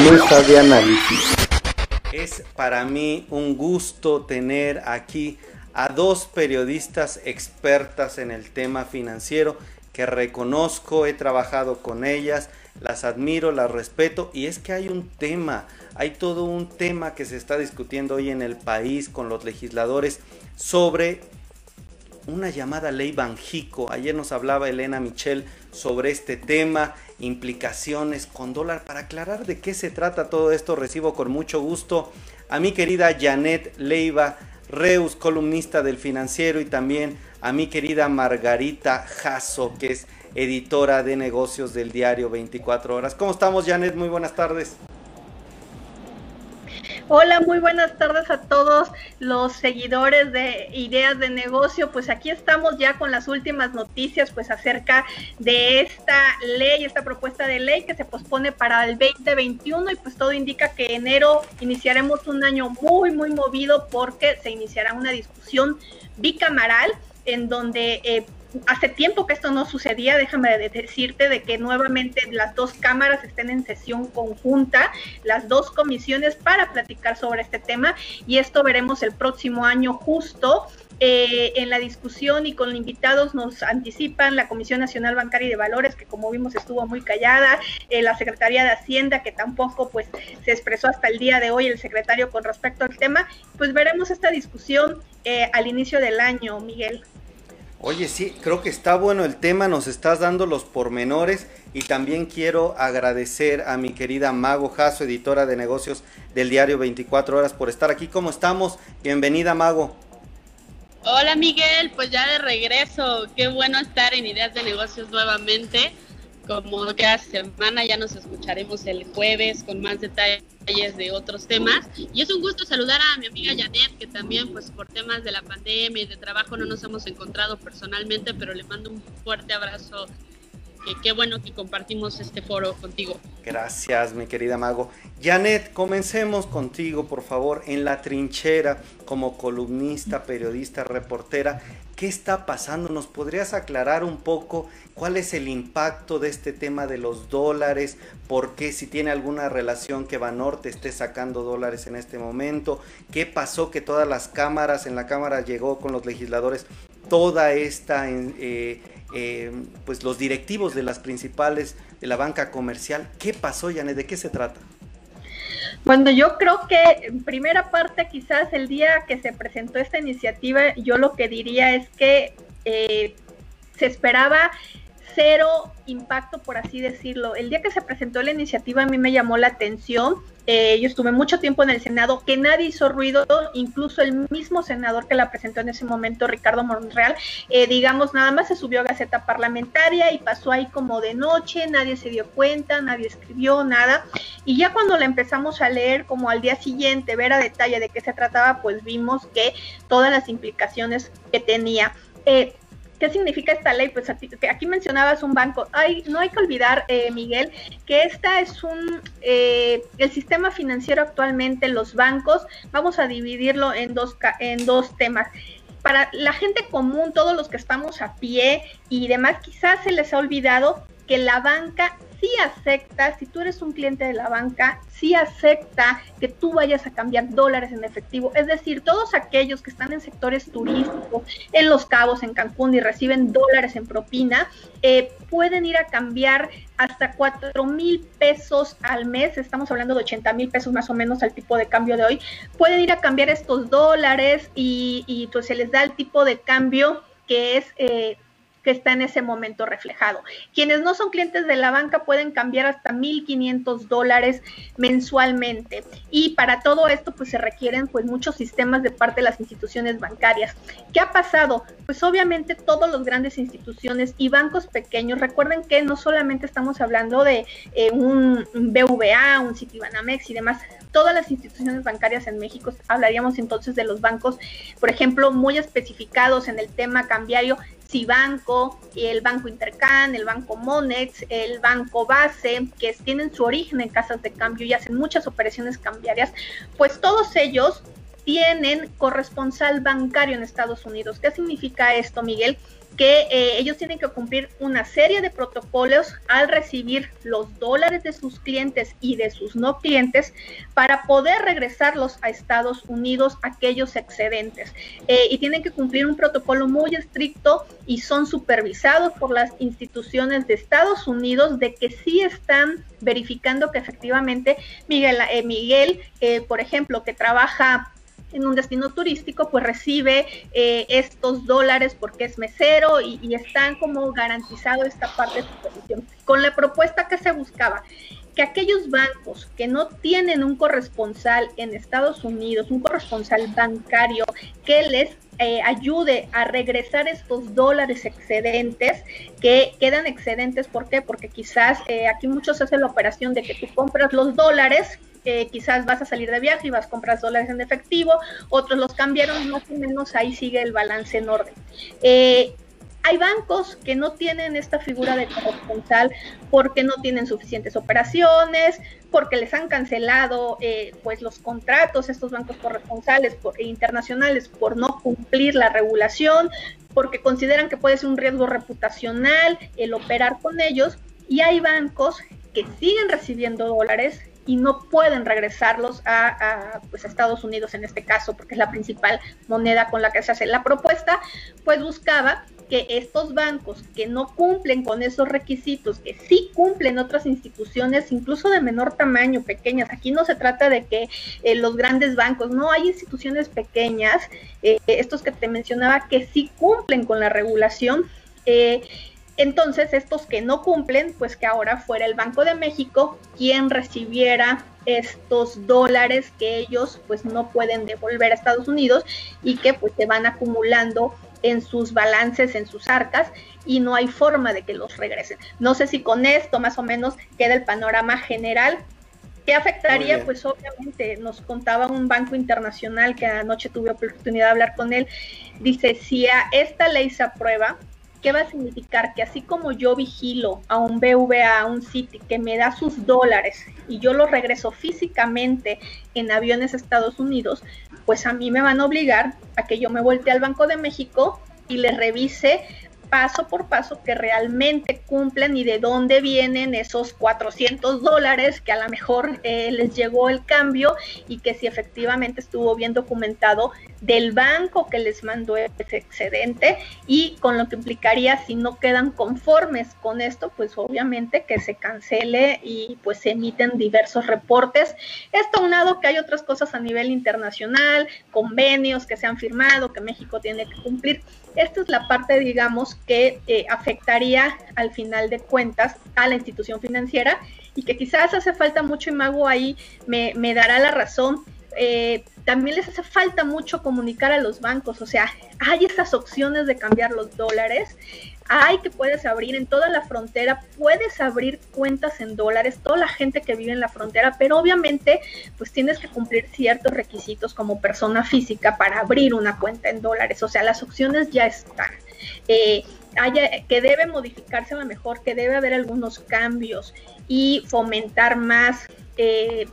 De Análisis. Es para mí un gusto tener aquí a dos periodistas expertas en el tema financiero que reconozco, he trabajado con ellas, las admiro, las respeto y es que hay un tema, hay todo un tema que se está discutiendo hoy en el país con los legisladores sobre una llamada ley Banjico. Ayer nos hablaba Elena Michel sobre este tema, implicaciones con dólar. Para aclarar de qué se trata todo esto, recibo con mucho gusto a mi querida Janet Leiva Reus, columnista del financiero, y también a mi querida Margarita Jasso, que es editora de negocios del diario 24 horas. ¿Cómo estamos, Janet? Muy buenas tardes. Hola, muy buenas tardes a todos los seguidores de Ideas de Negocio. Pues aquí estamos ya con las últimas noticias pues acerca de esta ley, esta propuesta de ley que se pospone para el 2021 y pues todo indica que enero iniciaremos un año muy muy movido porque se iniciará una discusión bicamaral en donde eh, hace tiempo que esto no sucedía, déjame decirte de que nuevamente las dos cámaras estén en sesión conjunta, las dos comisiones para platicar sobre este tema y esto veremos el próximo año justo. Eh, en la discusión y con invitados nos anticipan la Comisión Nacional Bancaria y de Valores, que como vimos estuvo muy callada, eh, la Secretaría de Hacienda, que tampoco pues se expresó hasta el día de hoy el secretario con respecto al tema, pues veremos esta discusión eh, al inicio del año, Miguel. Oye, sí, creo que está bueno el tema, nos estás dando los pormenores y también quiero agradecer a mi querida Mago Jasso, editora de negocios del diario 24 horas, por estar aquí. ¿Cómo estamos? Bienvenida, Mago. Hola, Miguel, pues ya de regreso. Qué bueno estar en Ideas de Negocios nuevamente. Como cada semana ya nos escucharemos el jueves con más detalles de otros temas. Y es un gusto saludar a mi amiga Janet, que también pues por temas de la pandemia y de trabajo no nos hemos encontrado personalmente, pero le mando un fuerte abrazo. Qué bueno que compartimos este foro contigo. Gracias, mi querida Mago. Janet, comencemos contigo, por favor, en la trinchera como columnista, periodista, reportera. ¿Qué está pasando? ¿Nos podrías aclarar un poco cuál es el impacto de este tema de los dólares? ¿Por qué si tiene alguna relación que Banorte esté sacando dólares en este momento? ¿Qué pasó que todas las cámaras, en la Cámara llegó con los legisladores toda esta, eh, eh, pues los directivos de las principales de la banca comercial? ¿Qué pasó, Janet? ¿De qué se trata? Bueno, yo creo que en primera parte, quizás el día que se presentó esta iniciativa, yo lo que diría es que eh, se esperaba cero impacto, por así decirlo. El día que se presentó la iniciativa a mí me llamó la atención. Eh, yo estuve mucho tiempo en el Senado, que nadie hizo ruido, incluso el mismo senador que la presentó en ese momento, Ricardo Monreal, eh, digamos, nada más se subió a Gaceta Parlamentaria y pasó ahí como de noche, nadie se dio cuenta, nadie escribió nada. Y ya cuando la empezamos a leer, como al día siguiente, ver a detalle de qué se trataba, pues vimos que todas las implicaciones que tenía. Eh, ¿Qué significa esta ley? Pues aquí mencionabas un banco. Hay, no hay que olvidar, eh, Miguel, que esta es un, eh, el sistema financiero actualmente, los bancos, vamos a dividirlo en dos, en dos temas para la gente común, todos los que estamos a pie y demás, quizás se les ha olvidado que la banca sí acepta, si tú eres un cliente de la banca, sí acepta que tú vayas a cambiar dólares en efectivo. Es decir, todos aquellos que están en sectores turísticos, en Los Cabos, en Cancún y reciben dólares en propina, eh, pueden ir a cambiar hasta 4 mil pesos al mes, estamos hablando de 80 mil pesos más o menos al tipo de cambio de hoy, pueden ir a cambiar estos dólares y, y pues se les da el tipo de cambio que es eh, que está en ese momento reflejado. Quienes no son clientes de la banca pueden cambiar hasta 1.500 dólares mensualmente y para todo esto pues se requieren pues muchos sistemas de parte de las instituciones bancarias. ¿Qué ha pasado? Pues obviamente todos los grandes instituciones y bancos pequeños, recuerden que no solamente estamos hablando de eh, un BVA, un Citibanamex y demás, todas las instituciones bancarias en México, hablaríamos entonces de los bancos, por ejemplo, muy especificados en el tema cambiario, Cibanco, el Banco Intercan, el Banco Monex, el Banco Base, que tienen su origen en casas de cambio y hacen muchas operaciones cambiarias, pues todos ellos tienen corresponsal bancario en Estados Unidos. ¿Qué significa esto, Miguel? Que eh, ellos tienen que cumplir una serie de protocolos al recibir los dólares de sus clientes y de sus no clientes para poder regresarlos a Estados Unidos aquellos excedentes. Eh, y tienen que cumplir un protocolo muy estricto y son supervisados por las instituciones de Estados Unidos de que sí están verificando que efectivamente Miguel, eh, Miguel por ejemplo, que trabaja en un destino turístico, pues recibe eh, estos dólares porque es mesero y, están como garantizado esta parte de su posición. Con la propuesta que se buscaba, que aquellos bancos que no tienen un corresponsal en Estados Unidos, un corresponsal bancario que les eh, ayude a regresar estos dólares excedentes que quedan excedentes, ¿por qué? Porque quizás eh, aquí muchos hacen la operación de que tú compras los dólares quizás vas a salir de viaje y vas a comprar dólares en efectivo, otros los cambiaron, más o menos ahí sigue el balance en orden. Eh, hay bancos que no tienen esta figura de corresponsal porque no tienen suficientes operaciones, porque les han cancelado eh, pues los contratos estos bancos corresponsales e internacionales por no cumplir la regulación, porque consideran que puede ser un riesgo reputacional el operar con ellos. Y hay bancos que siguen recibiendo dólares y no pueden regresarlos a, pues, Estados Unidos en este caso, porque es la principal moneda con la que se hace la propuesta, pues buscaba que estos bancos que no cumplen con esos requisitos, que sí cumplen otras instituciones, incluso de menor tamaño, pequeñas, aquí no se trata de que eh, los grandes bancos, no, hay instituciones pequeñas, eh, estos que te mencionaba, que sí cumplen con la regulación. Eh, entonces, estos que no cumplen, pues que ahora fuera el Banco de México quien recibiera estos dólares que ellos pues no pueden devolver a Estados Unidos y que pues se van acumulando en sus balances, en sus arcas y no hay forma de que los regresen. No sé si con esto más o menos queda el panorama general. ¿Qué afectaría? Pues obviamente nos contaba un banco internacional que anoche tuve oportunidad de hablar con él. Dice, si a esta ley se aprueba, ¿Qué va a significar? Que así como yo vigilo a un BVA, a un Citi, que me da sus dólares y yo los regreso físicamente en aviones a Estados Unidos, pues a mí me van a obligar a que yo me voltee al Banco de México y le revise paso por paso que realmente cumplen y de dónde vienen esos 400 dólares que a lo mejor eh, les llegó el cambio y que si efectivamente estuvo bien documentado del banco que les mandó ese excedente y con lo que implicaría si no quedan conformes con esto, pues obviamente que se cancele y pues se emiten diversos reportes. Esto aunado que hay otras cosas a nivel internacional, convenios que se han firmado, que México tiene que cumplir. Esta es la parte, digamos, que eh, afectaría al final de cuentas a la institución financiera y que quizás hace falta mucho y Mago ahí me, dará la razón. Eh, también les hace falta mucho comunicar a los bancos, o sea, hay estas opciones de cambiar los dólares, hay que puedes abrir en toda la frontera, puedes abrir cuentas en dólares, toda la gente que vive en la frontera, pero obviamente pues tienes que cumplir ciertos requisitos como persona física para abrir una cuenta en dólares, o sea, las opciones ya están. Eh, haya, que debe modificarse a lo mejor, que debe haber algunos cambios y fomentar más eh,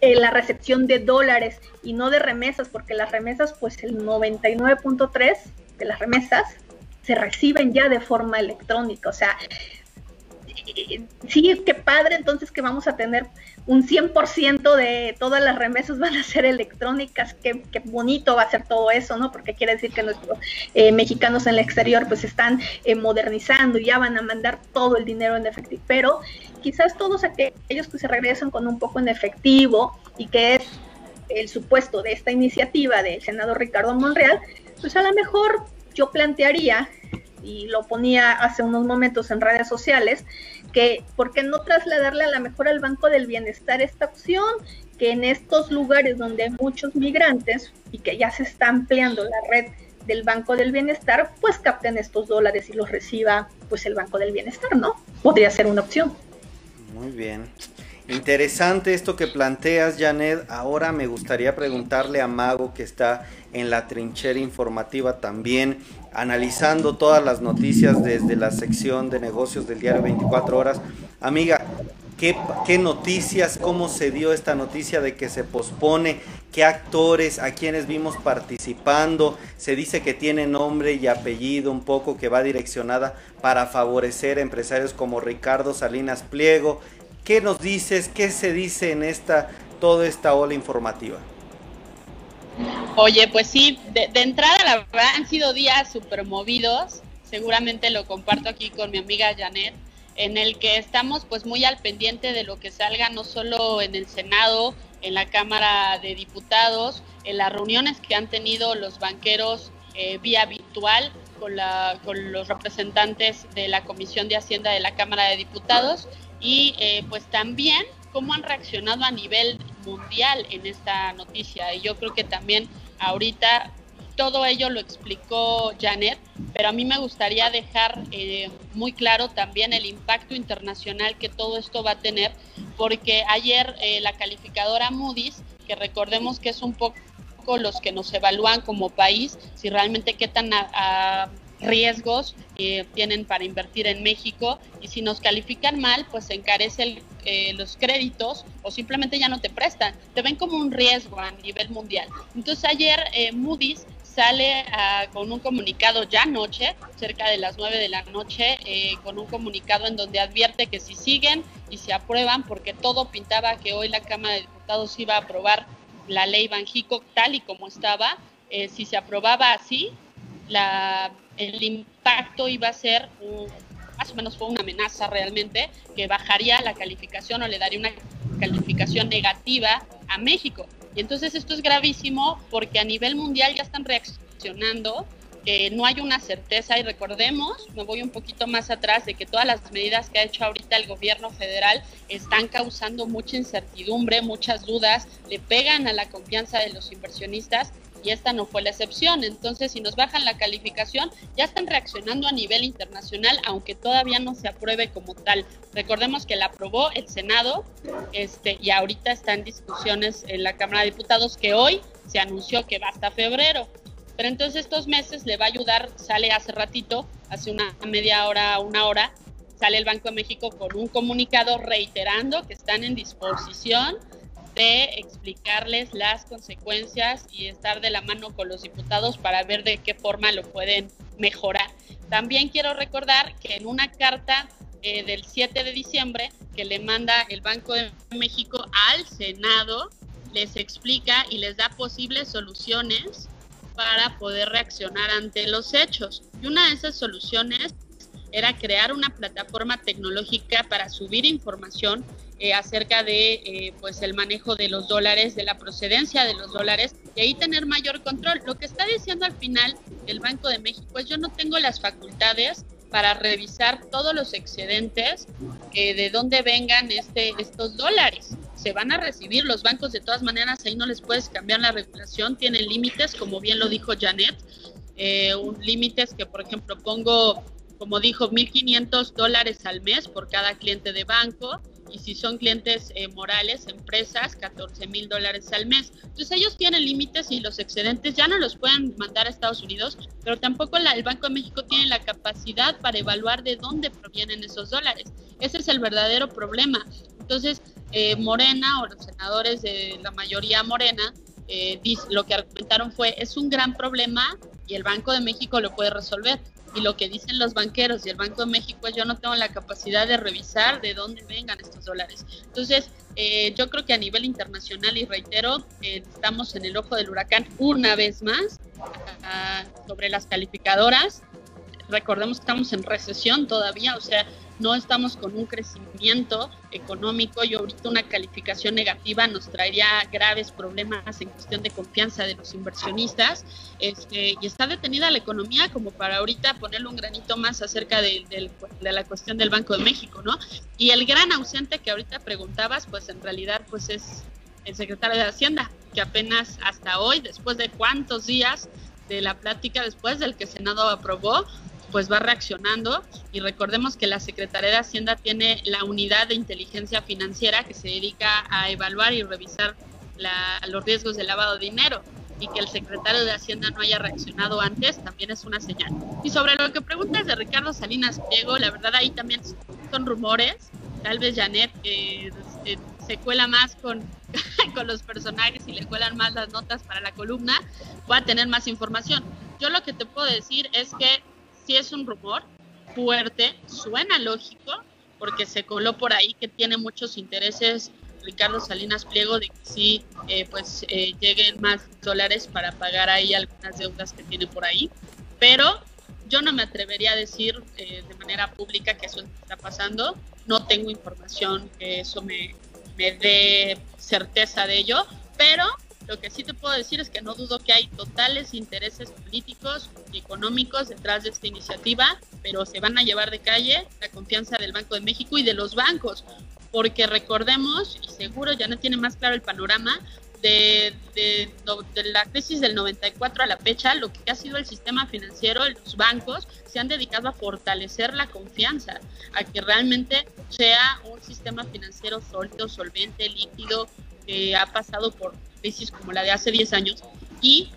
eh, la recepción de dólares y no de remesas, porque las remesas, pues el 99.3 de las remesas se reciben ya de forma electrónica. O sea, sí, qué padre entonces que vamos a tener un 100% de todas las remesas van a ser electrónicas, qué, bonito va a ser todo eso, ¿no? Porque quiere decir que nuestros eh, mexicanos en el exterior pues están eh, modernizando y ya van a mandar todo el dinero en efectivo, pero quizás todos aquellos que se regresan con un poco en efectivo y que es el supuesto de esta iniciativa del senador Ricardo Monreal, pues a lo mejor yo plantearía, y lo ponía hace unos momentos en redes sociales, que por qué no trasladarle a la mejor al Banco del Bienestar esta opción, que en estos lugares donde hay muchos migrantes y que ya se está ampliando la red del Banco del Bienestar, pues capten estos dólares y los reciba pues el Banco del Bienestar, ¿no? Podría ser una opción. Muy bien. Interesante esto que planteas, Janet. Ahora me gustaría preguntarle a Mago, que está en la trinchera informativa también, analizando todas las noticias desde la sección de negocios del diario 24 horas. Amiga, qué, noticias, cómo se dio esta noticia de que se pospone, qué actores, a quienes vimos participando. Se dice que tiene nombre y apellido un poco que va direccionada para favorecer a empresarios como Ricardo Salinas Pliego. ¿Qué nos dices? ¿Qué se dice en esta toda esta ola informativa? Oye, pues sí, de, entrada la verdad han sido días súper movidos. Seguramente lo comparto aquí con mi amiga Janet en el que estamos pues muy al pendiente de lo que salga no solo en el Senado, en la Cámara de Diputados, en las reuniones que han tenido los banqueros eh, vía virtual con los representantes de la Comisión de Hacienda de la Cámara de Diputados y eh, pues también cómo han reaccionado a nivel mundial en esta noticia. Y yo creo que también ahorita todo ello lo explicó Janet, pero a mí me gustaría dejar eh, muy claro también el impacto internacional que todo esto va a tener, porque ayer eh, la calificadora Moody's, que recordemos que es un poco los que nos evalúan como país, si realmente qué tan riesgos eh, tienen para invertir en México y si nos califican mal, pues se encarece los créditos o simplemente ya no te prestan, te ven como un riesgo a nivel mundial. Entonces ayer Moody's sale ah, con un comunicado ya anoche, cerca de las 9 de la noche, eh, con un comunicado en donde advierte que si siguen y se aprueban, porque todo pintaba que hoy la Cámara de Diputados iba a aprobar la ley Banjico tal y como estaba, eh, si se aprobaba así, la, el impacto iba a ser más o menos fue una amenaza realmente, que bajaría la calificación o le daría una calificación negativa a México. Y entonces esto es gravísimo porque a nivel mundial ya están reaccionando, eh, no hay una certeza y recordemos, me voy un poquito más atrás, de que todas las medidas que ha hecho ahorita el gobierno federal están causando mucha incertidumbre, muchas dudas, le pegan a la confianza de los inversionistas y esta no fue la excepción. Entonces, si nos bajan la calificación, ya están reaccionando a nivel internacional, aunque todavía no se apruebe como tal. Recordemos que la aprobó el Senado este, y ahorita está en discusiones en la Cámara de Diputados, que hoy se anunció que va hasta febrero. Pero entonces estos meses le va a ayudar, sale hace ratito, hace una media hora, una hora, sale el Banco de México con un comunicado reiterando que están en disposición de explicarles las consecuencias y estar de la mano con los diputados para ver de qué forma lo pueden mejorar. También quiero recordar que en una carta eh, del 7 de diciembre que le manda el Banco de México al Senado, les explica y les da posibles soluciones para poder reaccionar ante los hechos. Y una de esas soluciones era crear una plataforma tecnológica para subir información eh, acerca de eh, pues el manejo de los dólares, de la procedencia de los dólares y ahí tener mayor control. Lo que está diciendo al final el Banco de México es yo no tengo las facultades para revisar todos los excedentes eh, de dónde vengan este, estos dólares. Se van a recibir los bancos de todas maneras, ahí no les puedes cambiar la regulación, tienen límites, como bien lo dijo Janet, límites que por ejemplo pongo, como dijo, 1.500 dólares al mes por cada cliente de banco, y si son clientes eh, morales, empresas, 14 mil dólares al mes. Entonces ellos tienen límites y los excedentes ya no los pueden mandar a Estados Unidos, pero tampoco el Banco de México tiene la capacidad para evaluar de dónde provienen esos dólares. Ese es el verdadero problema. Entonces, eh, Morena o los senadores de la mayoría Morena eh, lo que argumentaron fue, es un gran problema y el Banco de México lo puede resolver y lo que dicen los banqueros y el Banco de México es yo no tengo la capacidad de revisar de dónde vengan estos dólares. Entonces, eh, yo creo que a nivel internacional, y reitero, eh, estamos en el ojo del huracán una vez más ah, sobre las calificadoras. Recordemos que estamos en recesión todavía, o sea, no estamos con un crecimiento económico y ahorita una calificación negativa nos traería graves problemas en cuestión de confianza de los inversionistas este, y está detenida la economía como para ahorita ponerle un granito más acerca de, la cuestión del Banco de México, ¿no? Y el gran ausente que ahorita preguntabas, pues en realidad pues es el secretario de Hacienda, que apenas hasta hoy, después de cuántos días de la plática, después del que Senado aprobó, pues va reaccionando y recordemos que la Secretaría de Hacienda tiene la unidad de inteligencia financiera que se dedica a evaluar y revisar los riesgos de lavado de dinero y que el secretario de Hacienda no haya reaccionado antes también es una señal. Y sobre lo que preguntas de Ricardo Salinas Pliego, la verdad ahí también son rumores. tal vez Janet, eh, se cuela más con, con los personajes y le cuelan más las notas para la columna, pueda tener más información. Yo lo que te puedo decir es que si es un rumor fuerte, suena lógico, porque se coló por ahí que tiene muchos intereses Ricardo Salinas Pliego de que sí, eh, pues eh, lleguen más dólares para pagar ahí algunas deudas que tiene por ahí. Pero yo no me atrevería a decir eh, de manera pública que eso está pasando. No tengo información que eso me, me dé certeza de ello, pero lo que sí te puedo decir es que no dudo que hay totales intereses políticos y económicos detrás de esta iniciativa, pero se van a llevar de calle la confianza del Banco de México y de los bancos, porque recordemos, y seguro ya no tiene más claro el panorama, de, de, la crisis del 94 a la fecha, lo que ha sido el sistema financiero, los bancos se han dedicado a fortalecer la confianza, a que realmente sea un sistema financiero sólido, solvente, líquido, que ha pasado por crisis como la de hace 10 años y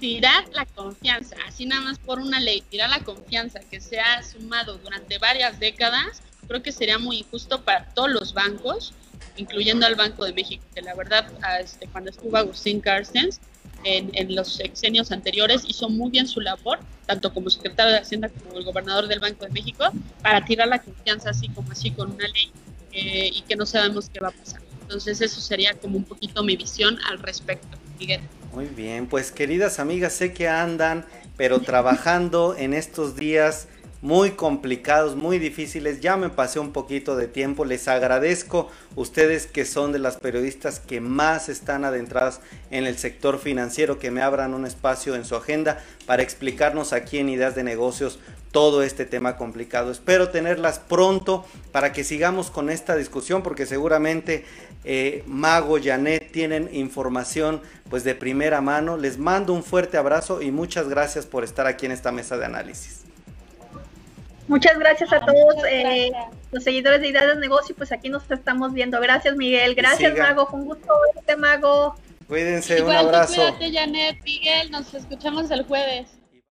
tirar la confianza, así nada más por una ley, tirar la confianza que se ha sumado durante varias décadas, creo que sería muy injusto para todos los bancos, incluyendo al Banco de México, que la verdad, este, cuando estuvo Agustín Carstens, en, en, los sexenios anteriores hizo muy bien su labor, tanto como secretario de Hacienda como el gobernador del Banco de México, para tirar la confianza así como así con una ley eh, y que no sabemos qué va a pasar. Entonces eso sería como un poquito mi visión al respecto, Miguel. Muy bien, pues queridas amigas, sé que andan, pero trabajando en estos días muy complicados, muy difíciles. Ya me pasé un poquito de tiempo. Les agradezco ustedes que son de las periodistas que más están adentradas en el sector financiero, que me abran un espacio en su agenda para explicarnos aquí en Ideas de Negocios todo este tema complicado. Espero tenerlas pronto para que sigamos con esta discusión porque seguramente eh, Mago, Janet tienen información pues de primera mano. Les mando un fuerte abrazo y muchas gracias por estar aquí en esta mesa de análisis. Muchas gracias a todos eh, los seguidores de Ideas de Negocio. Pues aquí nos estamos viendo. Gracias, Miguel. Gracias, Mago. Fue un gusto verte, Mago. Cuídense, un abrazo. Cuídate, Janet, Miguel. Nos escuchamos el jueves.